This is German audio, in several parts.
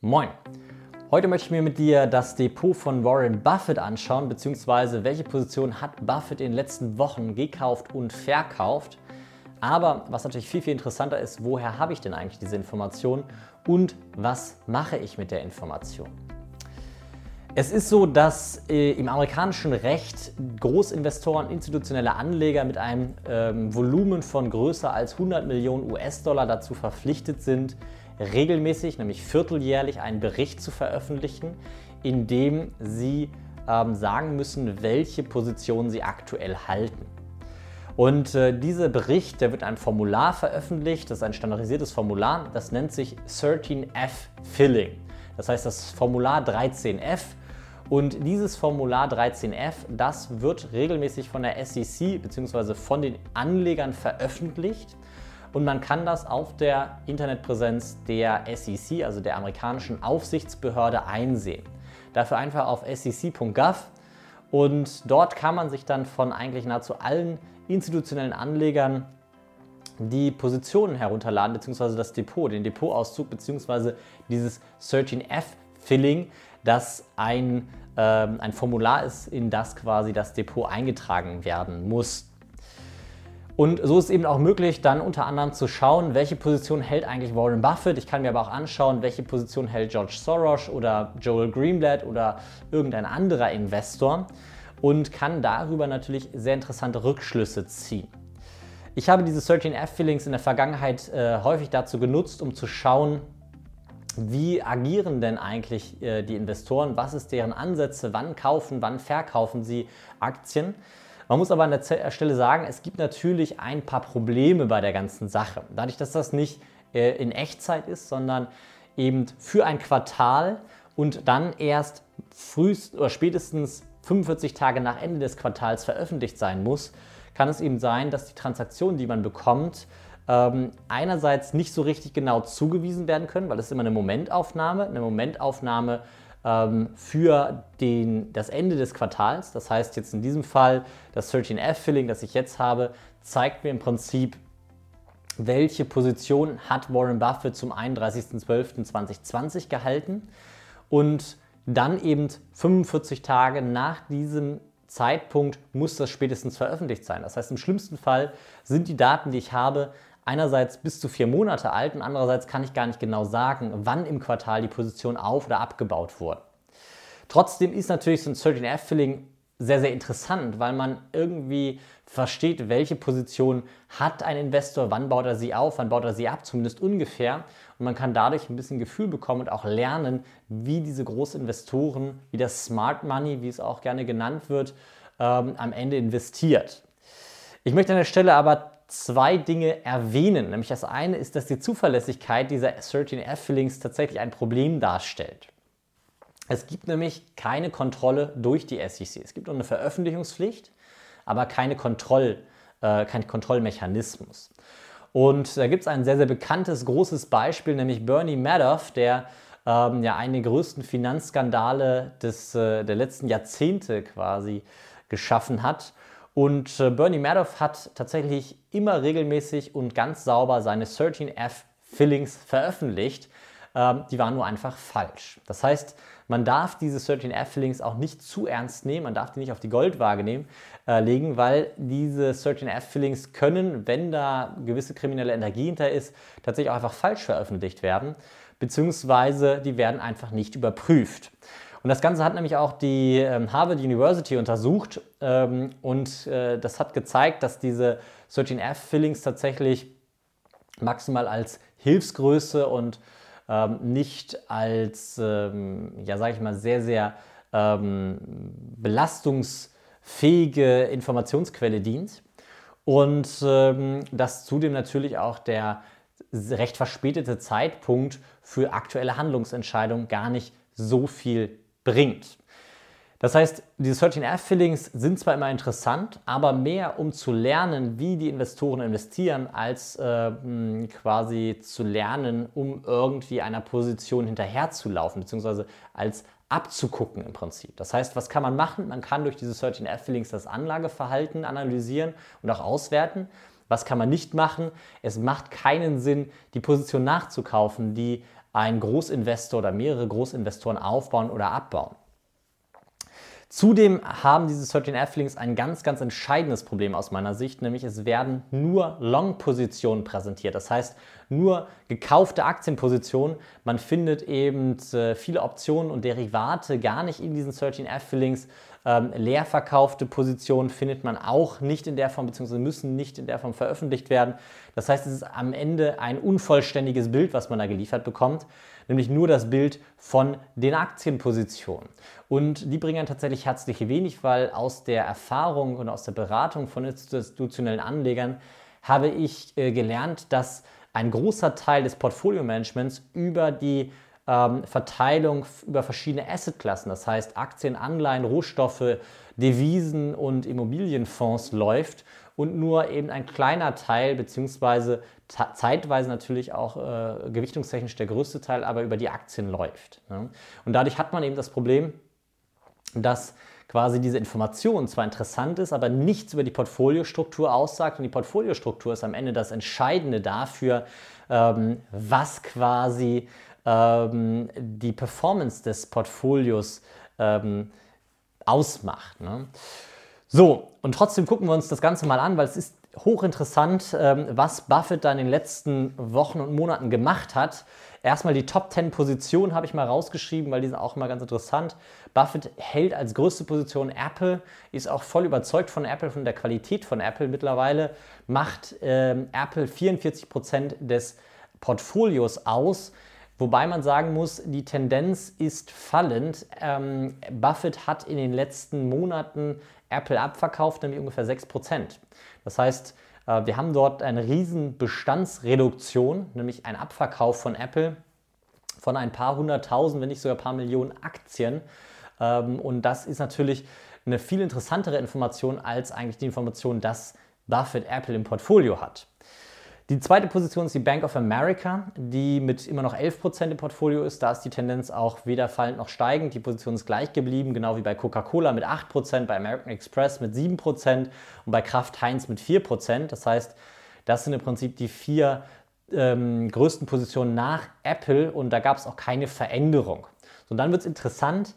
Moin! Heute möchte ich mir mit dir das Depot von Warren Buffett anschauen, beziehungsweise welche Position hat Buffett in den letzten Wochen gekauft und verkauft. Aber was natürlich viel, viel interessanter ist, woher habe ich denn eigentlich diese Information und was mache ich mit der Information? Es ist so, dass äh, im amerikanischen Recht Großinvestoren, institutionelle Anleger mit einem ähm, Volumen von größer als 100 Millionen US-Dollar dazu verpflichtet sind, regelmäßig, nämlich vierteljährlich, einen Bericht zu veröffentlichen, in dem sie ähm, sagen müssen, welche Position sie aktuell halten. Und äh, dieser Bericht, der wird ein Formular veröffentlicht, das ist ein standardisiertes Formular, das nennt sich 13F Filling. Das heißt das Formular 13F. Und dieses Formular 13F, das wird regelmäßig von der SEC bzw. von den Anlegern veröffentlicht und man kann das auf der Internetpräsenz der SEC, also der amerikanischen Aufsichtsbehörde, einsehen. Dafür einfach auf sec.gov und dort kann man sich dann von eigentlich nahezu allen institutionellen Anlegern die Positionen herunterladen, beziehungsweise das Depot, den Depotauszug, beziehungsweise dieses 13F-Filling, das ein, äh, ein Formular ist, in das quasi das Depot eingetragen werden muss. Und so ist eben auch möglich, dann unter anderem zu schauen, welche Position hält eigentlich Warren Buffett. Ich kann mir aber auch anschauen, welche Position hält George Soros oder Joel Greenblatt oder irgendein anderer Investor und kann darüber natürlich sehr interessante Rückschlüsse ziehen. Ich habe diese 13F-Feelings in der Vergangenheit äh, häufig dazu genutzt, um zu schauen, wie agieren denn eigentlich äh, die Investoren, was ist deren Ansätze, wann kaufen, wann verkaufen sie Aktien. Man muss aber an der Stelle sagen, es gibt natürlich ein paar Probleme bei der ganzen Sache. Dadurch, dass das nicht äh, in Echtzeit ist, sondern eben für ein Quartal und dann erst frühest oder spätestens 45 Tage nach Ende des Quartals veröffentlicht sein muss, kann es eben sein, dass die Transaktionen, die man bekommt, ähm, einerseits nicht so richtig genau zugewiesen werden können, weil es immer eine Momentaufnahme, eine Momentaufnahme ähm, für den, das Ende des Quartals. Das heißt jetzt in diesem Fall das 13F-Filling, das ich jetzt habe, zeigt mir im Prinzip, welche Position hat Warren Buffett zum 31.12.2020 gehalten und dann eben 45 Tage nach diesem Zeitpunkt muss das spätestens veröffentlicht sein. Das heißt, im schlimmsten Fall sind die Daten, die ich habe, einerseits bis zu vier Monate alt und andererseits kann ich gar nicht genau sagen, wann im Quartal die Position auf- oder abgebaut wurde. Trotzdem ist natürlich so ein 13F-Filling sehr, sehr interessant, weil man irgendwie versteht, welche Position hat ein Investor, wann baut er sie auf, wann baut er sie ab, zumindest ungefähr. Und man kann dadurch ein bisschen Gefühl bekommen und auch lernen, wie diese Großinvestoren, wie das Smart Money, wie es auch gerne genannt wird, ähm, am Ende investiert. Ich möchte an der Stelle aber zwei Dinge erwähnen. Nämlich das eine ist, dass die Zuverlässigkeit dieser 13F-Fillings tatsächlich ein Problem darstellt. Es gibt nämlich keine Kontrolle durch die SEC. Es gibt nur eine Veröffentlichungspflicht, aber keine Kontroll, äh, kein Kontrollmechanismus. Und da gibt es ein sehr, sehr bekanntes, großes Beispiel, nämlich Bernie Madoff, der ähm, ja einen der größten Finanzskandale des, äh, der letzten Jahrzehnte quasi geschaffen hat und äh, Bernie Madoff hat tatsächlich immer regelmäßig und ganz sauber seine 13F Fillings veröffentlicht. Ähm, die waren nur einfach falsch. Das heißt, man darf diese 13F Fillings auch nicht zu ernst nehmen, man darf die nicht auf die Goldwaage nehmen, äh, legen, weil diese 13F Fillings können, wenn da gewisse kriminelle Energie hinter ist, tatsächlich auch einfach falsch veröffentlicht werden, beziehungsweise die werden einfach nicht überprüft. Und das Ganze hat nämlich auch die ähm, Harvard University untersucht ähm, und äh, das hat gezeigt, dass diese 13F-Fillings tatsächlich maximal als Hilfsgröße und ähm, nicht als, ja, sage ich mal, sehr, sehr belastungsfähige Informationsquelle dient. Und dass zudem natürlich auch der recht verspätete Zeitpunkt für aktuelle Handlungsentscheidungen gar nicht so viel bringt. Das heißt, diese 13F-Fillings sind zwar immer interessant, aber mehr um zu lernen, wie die Investoren investieren, als äh, quasi zu lernen, um irgendwie einer Position hinterherzulaufen, beziehungsweise als abzugucken im Prinzip. Das heißt, was kann man machen? Man kann durch diese 13F-Fillings das Anlageverhalten analysieren und auch auswerten. Was kann man nicht machen? Es macht keinen Sinn, die Position nachzukaufen, die ein Großinvestor oder mehrere Großinvestoren aufbauen oder abbauen. Zudem haben diese 13 F-Links ein ganz, ganz entscheidendes Problem aus meiner Sicht, nämlich es werden nur Long-Positionen präsentiert. Das heißt, nur gekaufte Aktienpositionen. Man findet eben äh, viele Optionen und Derivate gar nicht in diesen 13 F-Links. Ähm, leer verkaufte Positionen findet man auch nicht in der Form, beziehungsweise müssen nicht in der Form veröffentlicht werden. Das heißt, es ist am Ende ein unvollständiges Bild, was man da geliefert bekommt, nämlich nur das Bild von den Aktienpositionen. Und die bringen tatsächlich herzlich wenig, weil aus der Erfahrung und aus der Beratung von institutionellen Anlegern habe ich äh, gelernt, dass ein großer Teil des Portfolio-Managements über die ähm, Verteilung über verschiedene Assetklassen, das heißt Aktien, Anleihen, Rohstoffe, Devisen und Immobilienfonds läuft und nur eben ein kleiner Teil, beziehungsweise zeitweise natürlich auch äh, gewichtungstechnisch der größte Teil, aber über die Aktien läuft. Ne? Und dadurch hat man eben das Problem, dass quasi diese Information zwar interessant ist, aber nichts über die Portfoliostruktur aussagt. Und die Portfoliostruktur ist am Ende das Entscheidende dafür, ähm, was quasi ähm, die Performance des Portfolios ähm, ausmacht. Ne? So, und trotzdem gucken wir uns das Ganze mal an, weil es ist hochinteressant, ähm, was Buffett da in den letzten Wochen und Monaten gemacht hat. Erstmal die Top 10 Positionen habe ich mal rausgeschrieben, weil die sind auch immer ganz interessant. Buffett hält als größte Position Apple, ist auch voll überzeugt von Apple, von der Qualität von Apple. Mittlerweile macht ähm, Apple 44 Prozent des Portfolios aus. Wobei man sagen muss, die Tendenz ist fallend. Ähm, Buffett hat in den letzten Monaten Apple abverkauft, nämlich ungefähr 6%. Das heißt, äh, wir haben dort eine riesen Bestandsreduktion, nämlich ein Abverkauf von Apple von ein paar hunderttausend, wenn nicht sogar ein paar Millionen Aktien. Ähm, und das ist natürlich eine viel interessantere Information als eigentlich die Information, dass Buffett Apple im Portfolio hat. Die zweite Position ist die Bank of America, die mit immer noch 11% im Portfolio ist. Da ist die Tendenz auch weder fallend noch steigend. Die Position ist gleich geblieben, genau wie bei Coca-Cola mit 8%, bei American Express mit 7% und bei Kraft Heinz mit 4%. Das heißt, das sind im Prinzip die vier ähm, größten Positionen nach Apple und da gab es auch keine Veränderung. So, und dann wird es interessant.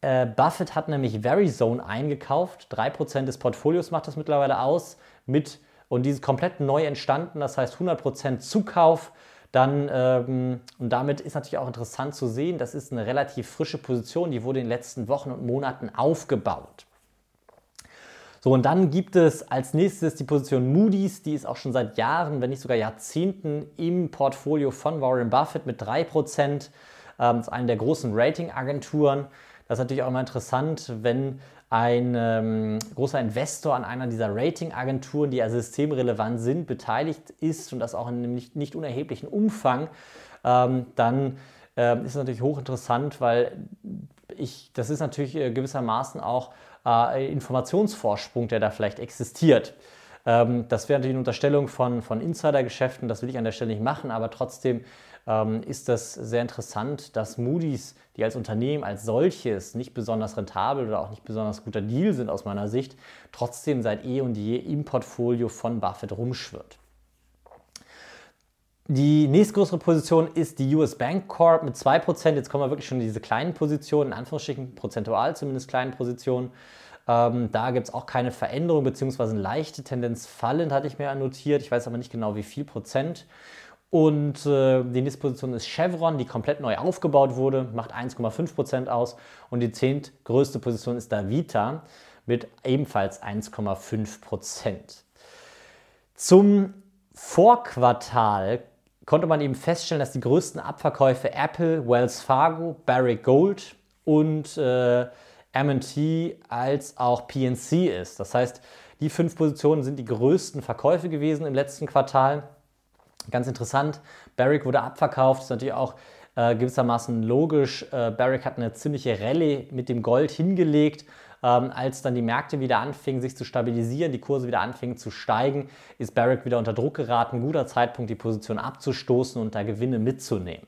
Äh, Buffett hat nämlich Verizone eingekauft. 3% des Portfolios macht das mittlerweile aus mit und die komplett neu entstanden, das heißt 100% Zukauf. Dann, ähm, und damit ist natürlich auch interessant zu sehen, das ist eine relativ frische Position, die wurde in den letzten Wochen und Monaten aufgebaut. So, und dann gibt es als nächstes die Position Moody's, die ist auch schon seit Jahren, wenn nicht sogar Jahrzehnten im Portfolio von Warren Buffett mit 3%. Ähm, ist eine der großen Ratingagenturen. Das ist natürlich auch immer interessant, wenn ein ähm, großer Investor an einer dieser Ratingagenturen, die ja systemrelevant sind, beteiligt ist und das auch in einem nicht, nicht unerheblichen Umfang, ähm, dann äh, ist es natürlich hochinteressant, weil ich, das ist natürlich äh, gewissermaßen auch äh, Informationsvorsprung, der da vielleicht existiert. Ähm, das wäre natürlich eine Unterstellung von, von Insidergeschäften, das will ich an der Stelle nicht machen, aber trotzdem ähm, ist das sehr interessant, dass Moody's, die als Unternehmen als solches nicht besonders rentabel oder auch nicht besonders guter Deal sind aus meiner Sicht, trotzdem seit eh und je im Portfolio von Buffett rumschwirrt. Die nächstgrößere Position ist die US Bank Corp mit 2%. Jetzt kommen wir wirklich schon in diese kleinen Positionen, in Anführungsstrichen prozentual zumindest kleinen Positionen. Ähm, da gibt es auch keine Veränderung, beziehungsweise eine leichte Tendenz fallend, hatte ich mir notiert. Ich weiß aber nicht genau, wie viel Prozent. Und äh, die nächste Position ist Chevron, die komplett neu aufgebaut wurde, macht 1,5% aus. Und die zehntgrößte Position ist Davita mit ebenfalls 1,5%. Zum Vorquartal konnte man eben feststellen, dass die größten Abverkäufe Apple, Wells Fargo, Barrick Gold und äh, MT als auch PNC ist. Das heißt, die fünf Positionen sind die größten Verkäufe gewesen im letzten Quartal. Ganz interessant, Barrick wurde abverkauft, ist natürlich auch äh, gewissermaßen logisch. Äh, Barrick hat eine ziemliche Rallye mit dem Gold hingelegt. Ähm, als dann die Märkte wieder anfingen, sich zu stabilisieren, die Kurse wieder anfingen zu steigen, ist Barrick wieder unter Druck geraten. Guter Zeitpunkt, die Position abzustoßen und da Gewinne mitzunehmen.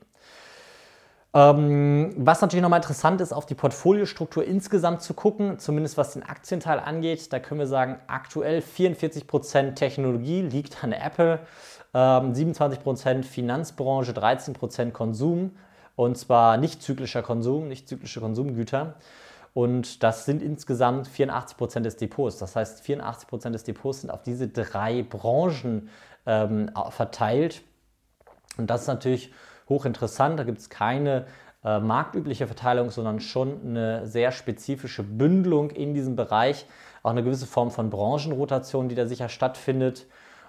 Ähm, was natürlich nochmal interessant ist, auf die Portfoliostruktur insgesamt zu gucken, zumindest was den Aktienteil angeht. Da können wir sagen, aktuell 44% Technologie liegt an Apple, ähm, 27% Finanzbranche, 13% Konsum und zwar nicht zyklischer Konsum, nicht zyklische Konsumgüter. Und das sind insgesamt 84% des Depots. Das heißt, 84% des Depots sind auf diese drei Branchen ähm, verteilt. Und das ist natürlich hochinteressant. Da gibt es keine äh, marktübliche Verteilung, sondern schon eine sehr spezifische Bündelung in diesem Bereich. Auch eine gewisse Form von Branchenrotation, die da sicher stattfindet.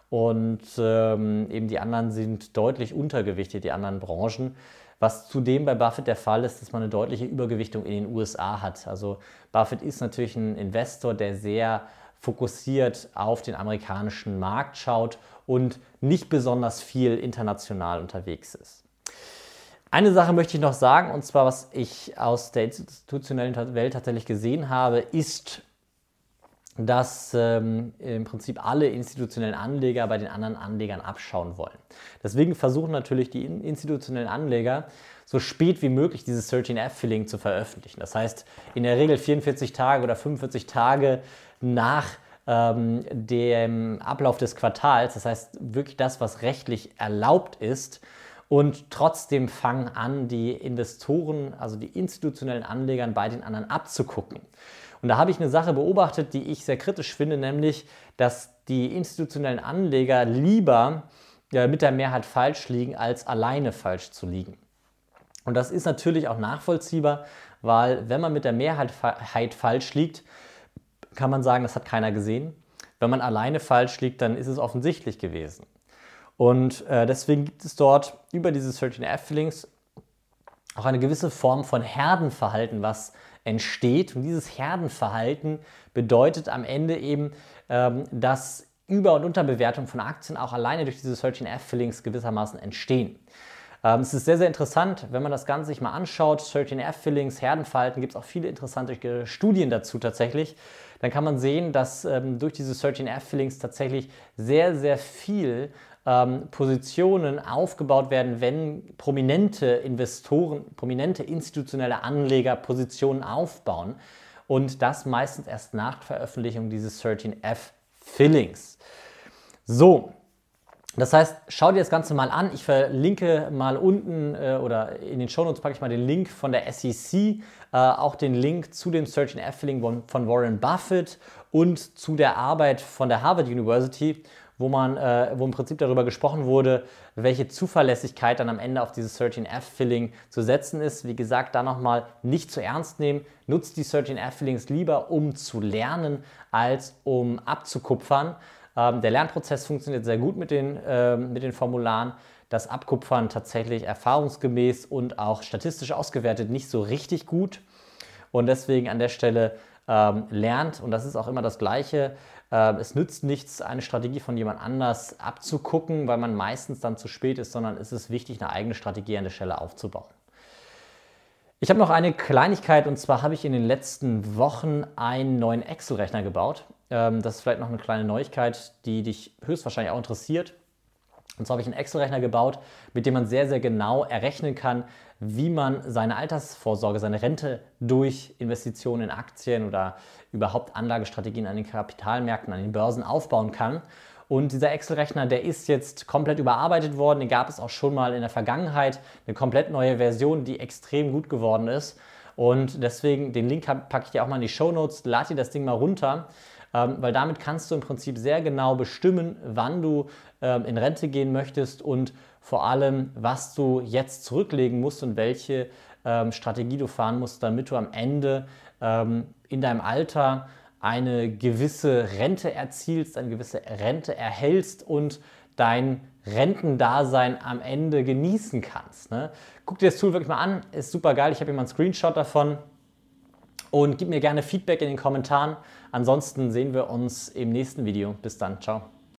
Und ähm, eben die anderen sind deutlich untergewichtet, die anderen Branchen. Was zudem bei Buffett der Fall ist, dass man eine deutliche Übergewichtung in den USA hat. Also Buffett ist natürlich ein Investor, der sehr fokussiert auf den amerikanischen Markt schaut und nicht besonders viel international unterwegs ist. Eine Sache möchte ich noch sagen, und zwar, was ich aus der institutionellen Welt tatsächlich gesehen habe, ist, dass ähm, im Prinzip alle institutionellen Anleger bei den anderen Anlegern abschauen wollen. Deswegen versuchen natürlich die institutionellen Anleger so spät wie möglich dieses 13F-Filling zu veröffentlichen. Das heißt, in der Regel 44 Tage oder 45 Tage nach ähm, dem Ablauf des Quartals. Das heißt, wirklich das, was rechtlich erlaubt ist, und trotzdem fangen an, die Investoren, also die institutionellen Anleger bei den anderen abzugucken. Und da habe ich eine Sache beobachtet, die ich sehr kritisch finde, nämlich, dass die institutionellen Anleger lieber ja, mit der Mehrheit falsch liegen, als alleine falsch zu liegen. Und das ist natürlich auch nachvollziehbar, weil wenn man mit der Mehrheit falsch liegt, kann man sagen, das hat keiner gesehen. Wenn man alleine falsch liegt, dann ist es offensichtlich gewesen. Und äh, deswegen gibt es dort über diese 13F-Links auch eine gewisse Form von Herdenverhalten, was entsteht. Und dieses Herdenverhalten bedeutet am Ende eben, ähm, dass Über- und Unterbewertung von Aktien auch alleine durch diese 13F-Fillings gewissermaßen entstehen. Ähm, es ist sehr, sehr interessant, wenn man das Ganze sich mal anschaut. 13F-Fillings, Herdenverhalten, gibt es auch viele interessante Studien dazu tatsächlich. Dann kann man sehen, dass ähm, durch diese 13F-Fillings tatsächlich sehr, sehr viel ähm, Positionen aufgebaut werden, wenn prominente Investoren, prominente institutionelle Anleger Positionen aufbauen. Und das meistens erst nach Veröffentlichung dieses 13F-Fillings. So, das heißt, schau dir das Ganze mal an. Ich verlinke mal unten äh, oder in den Shownotes packe ich mal den Link von der SEC, äh, auch den Link zu dem Search and F-Filling von Warren Buffett und zu der Arbeit von der Harvard University wo, man, äh, wo im Prinzip darüber gesprochen wurde, welche Zuverlässigkeit dann am Ende auf dieses 13F-Filling zu setzen ist. Wie gesagt, da nochmal nicht zu ernst nehmen. Nutzt die 13F-Fillings lieber, um zu lernen, als um abzukupfern. Ähm, der Lernprozess funktioniert sehr gut mit den, äh, mit den Formularen. Das Abkupfern tatsächlich erfahrungsgemäß und auch statistisch ausgewertet nicht so richtig gut. Und deswegen an der Stelle ähm, lernt, und das ist auch immer das Gleiche, äh, es nützt nichts, eine Strategie von jemand anders abzugucken, weil man meistens dann zu spät ist, sondern es ist wichtig, eine eigene Strategie an der Stelle aufzubauen. Ich habe noch eine Kleinigkeit und zwar habe ich in den letzten Wochen einen neuen Excel-Rechner gebaut. Ähm, das ist vielleicht noch eine kleine Neuigkeit, die dich höchstwahrscheinlich auch interessiert. Und zwar habe ich einen Excel-Rechner gebaut, mit dem man sehr, sehr genau errechnen kann, wie man seine Altersvorsorge, seine Rente durch Investitionen in Aktien oder überhaupt Anlagestrategien an den Kapitalmärkten, an den Börsen aufbauen kann. Und dieser Excel-Rechner, der ist jetzt komplett überarbeitet worden. Den gab es auch schon mal in der Vergangenheit. Eine komplett neue Version, die extrem gut geworden ist. Und deswegen, den Link packe ich dir auch mal in die Show Notes. Lad dir das Ding mal runter, ähm, weil damit kannst du im Prinzip sehr genau bestimmen, wann du ähm, in Rente gehen möchtest und vor allem, was du jetzt zurücklegen musst und welche ähm, Strategie du fahren musst, damit du am Ende ähm, in deinem Alter eine gewisse Rente erzielst, eine gewisse Rente erhältst und dein Rentendasein am Ende genießen kannst. Ne? Guck dir das Tool wirklich mal an, ist super geil. Ich habe hier mal einen Screenshot davon und gib mir gerne Feedback in den Kommentaren. Ansonsten sehen wir uns im nächsten Video. Bis dann, ciao.